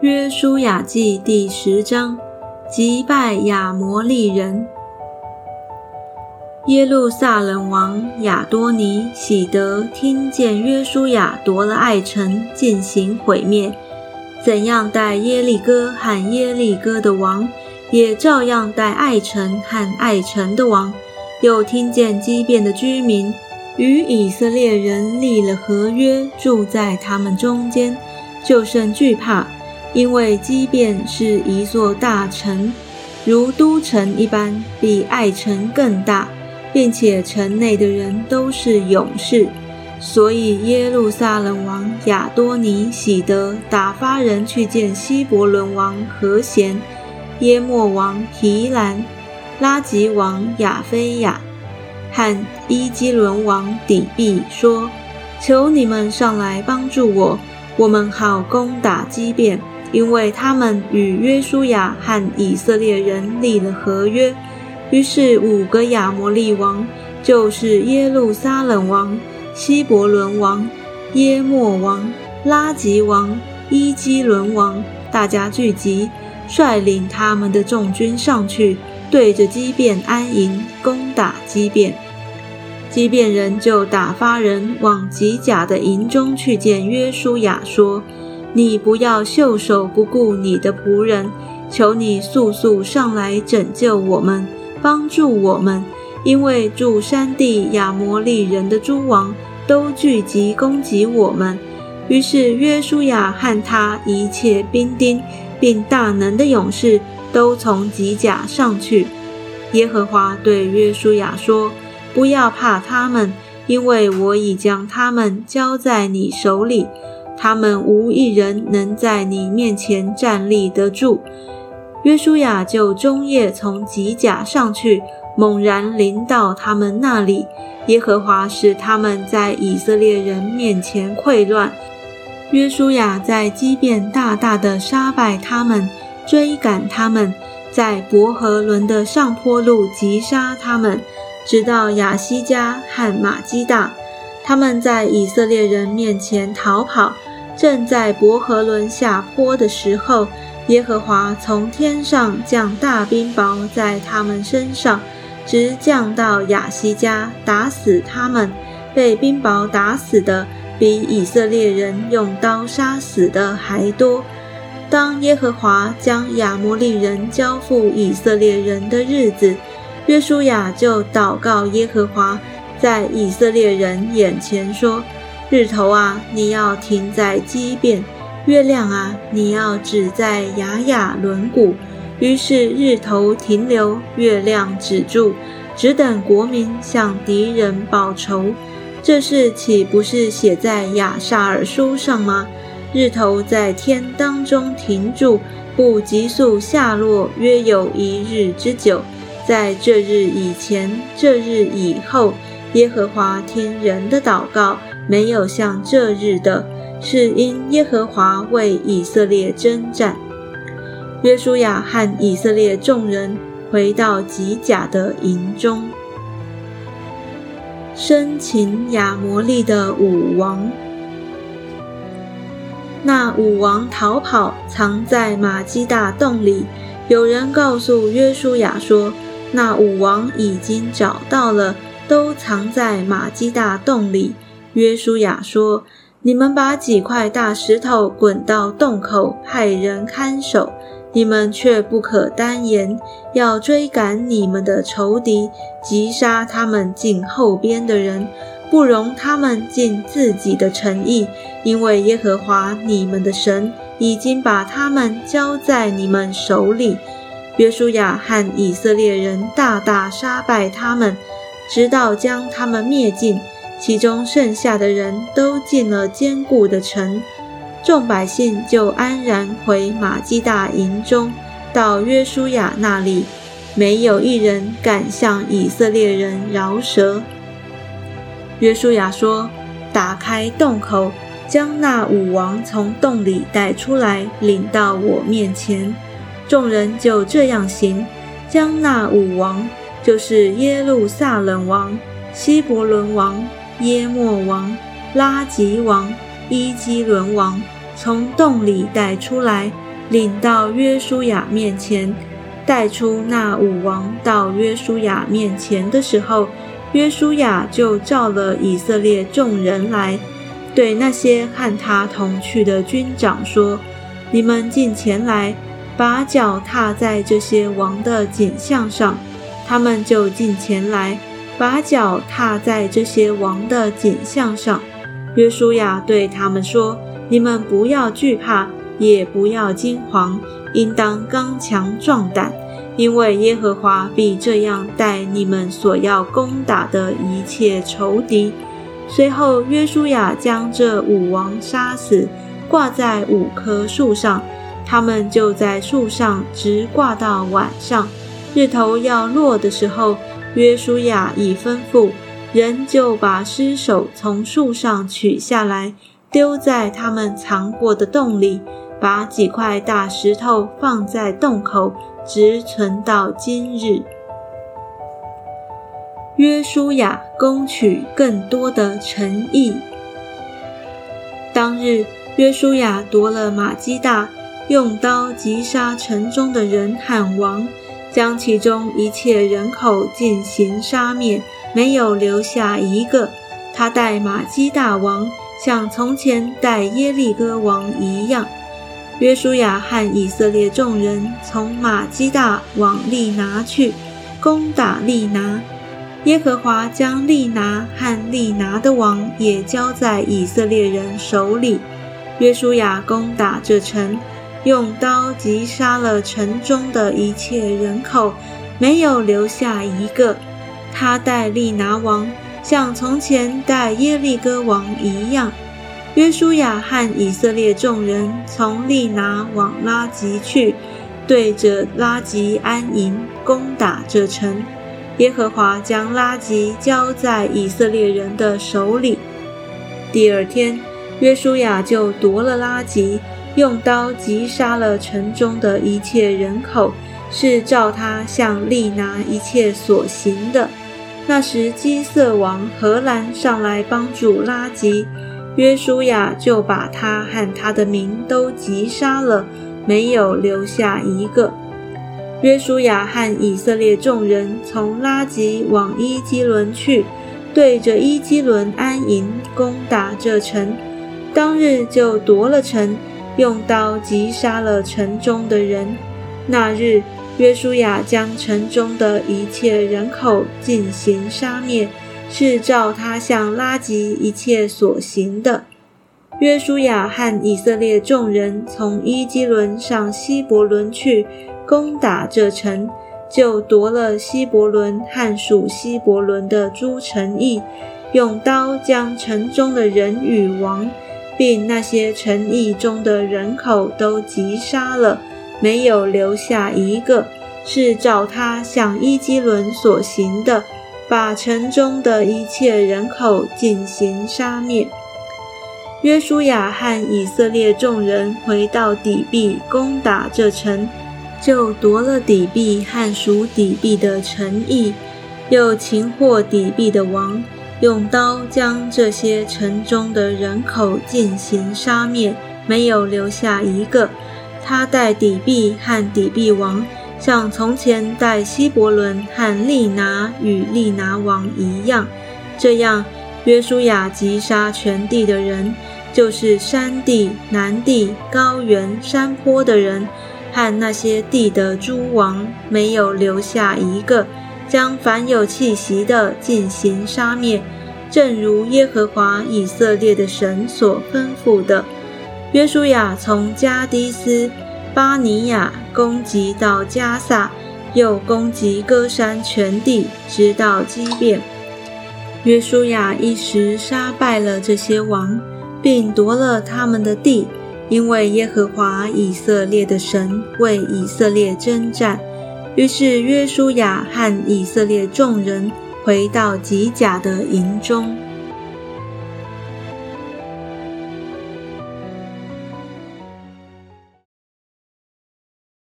约书亚记第十章，击败亚摩利人。耶路撒冷王亚多尼喜得听见约书亚夺了爱城，进行毁灭，怎样待耶利哥和耶利哥的王，也照样待爱城和爱城的王。又听见畸变的居民与以色列人立了合约，住在他们中间，就甚惧怕，因为畸变是一座大城，如都城一般，比爱城更大。并且城内的人都是勇士，所以耶路撒冷王亚多尼喜得打发人去见希伯伦王和贤、耶莫王提兰、拉吉王亚菲亚和伊基伦王底庇，说：“求你们上来帮助我，我们好攻打基变，因为他们与约书亚和以色列人立了合约。”于是五个亚摩利王，就是耶路撒冷王、希伯伦王、耶莫王、拉吉王、伊基伦王，大家聚集，率领他们的众军上去，对着基变安营，攻打基变。基变人就打发人往吉甲的营中去见约书亚，说：“你不要袖手不顾你的仆人，求你速速上来拯救我们。”帮助我们，因为住山地亚摩利人的诸王都聚集攻击我们。于是约书亚和他一切兵丁，并大能的勇士都从吉甲上去。耶和华对约书亚说：“不要怕他们，因为我已将他们交在你手里，他们无一人能在你面前站立得住。”约书亚就终夜从吉甲上去，猛然临到他们那里。耶和华使他们在以色列人面前溃乱。约书亚在基变大大的杀败他们，追赶他们，在伯和伦的上坡路击杀他们，直到亚西加和马基大。他们在以色列人面前逃跑，正在伯和伦下坡的时候。耶和华从天上降大冰雹在他们身上，直降到亚西加，打死他们。被冰雹打死的比以色列人用刀杀死的还多。当耶和华将亚摩利人交付以色列人的日子，约书亚就祷告耶和华，在以色列人眼前说：“日头啊，你要停在基变。”月亮啊，你要止在雅雅轮毂。于是日头停留，月亮止住，只等国民向敌人报仇。这事岂不是写在雅萨尔书上吗？日头在天当中停住，不急速下落，约有一日之久。在这日以前，这日以后，耶和华听人的祷告，没有像这日的。是因耶和华为以色列征战。约书亚和以色列众人回到吉甲的营中，生擒亚摩利的武王。那武王逃跑，藏在马基大洞里。有人告诉约书亚说，那武王已经找到了，都藏在马基大洞里。约书亚说。你们把几块大石头滚到洞口，派人看守。你们却不可单言，要追赶你们的仇敌，击杀他们进后边的人，不容他们尽自己的诚意，因为耶和华你们的神已经把他们交在你们手里。约书亚和以色列人大大杀败他们，直到将他们灭尽。其中剩下的人都进了坚固的城，众百姓就安然回马基大营中，到约书亚那里，没有一人敢向以色列人饶舌。约书亚说：“打开洞口，将那五王从洞里带出来，领到我面前。”众人就这样行，将那五王，就是耶路撒冷王、希伯伦王。耶莫王、拉吉王、伊基伦王从洞里带出来，领到约书亚面前，带出那五王到约书亚面前的时候，约书亚就召了以色列众人来，对那些和他同去的军长说：“你们进前来，把脚踏在这些王的颈项上。”他们就进前来，把脚踏在这些王的颈项上。约书亚对他们说：“你们不要惧怕，也不要惊惶，应当刚强壮胆，因为耶和华必这样待你们所要攻打的一切仇敌。”随后，约书亚将这五王杀死，挂在五棵树上，他们就在树上直挂到晚上。日头要落的时候，约书亚已吩咐人就把尸首从树上取下来，丢在他们藏过的洞里，把几块大石头放在洞口，直存到今日。约书亚攻取更多的城邑。当日，约书亚夺了马基大，用刀击杀城中的人喊王。将其中一切人口进行杀灭，没有留下一个。他带马基大王，像从前带耶利哥王一样。约书亚和以色列众人从马基大往利拿去，攻打利拿。耶和华将利拿和利拿的王也交在以色列人手里。约书亚攻打这城。用刀击杀了城中的一切人口，没有留下一个。他带利拿王，像从前带耶利哥王一样。约书亚和以色列众人从利拿往拉吉去，对着拉吉安营，攻打这城。耶和华将拉吉交在以色列人的手里。第二天，约书亚就夺了拉吉。用刀击杀了城中的一切人口，是照他向利拿一切所行的。那时基色王荷兰上来帮助拉吉，约书亚就把他和他的民都击杀了，没有留下一个。约书亚和以色列众人从拉吉往伊基伦去，对着伊基伦安营，攻打这城。当日就夺了城。用刀击杀了城中的人。那日，约书亚将城中的一切人口进行杀灭，是照他向拉吉一切所行的。约书亚和以色列众人从伊基伦上希伯伦去攻打这城，就夺了希伯伦和属希伯伦的诸城邑，用刀将城中的人与王。并那些城邑中的人口都击杀了，没有留下一个。是照他向伊基伦所行的，把城中的一切人口进行杀灭。约书亚和以色列众人回到底壁，攻打这城，就夺了底壁和属底壁的城邑，又擒获底壁的王。用刀将这些城中的人口进行杀灭，没有留下一个。他带底壁和底壁王，像从前带希伯伦和利拿与利拿王一样。这样，约书亚击杀全地的人，就是山地、南地、高原、山坡的人，和那些地的诸王，没有留下一个。将凡有气息的进行杀灭，正如耶和华以色列的神所吩咐的。约书亚从加迪斯巴尼亚攻击到加萨，又攻击歌山全地，直到基变。约书亚一时杀败了这些王，并夺了他们的地，因为耶和华以色列的神为以色列征战。于是约书亚和以色列众人回到吉甲的营中。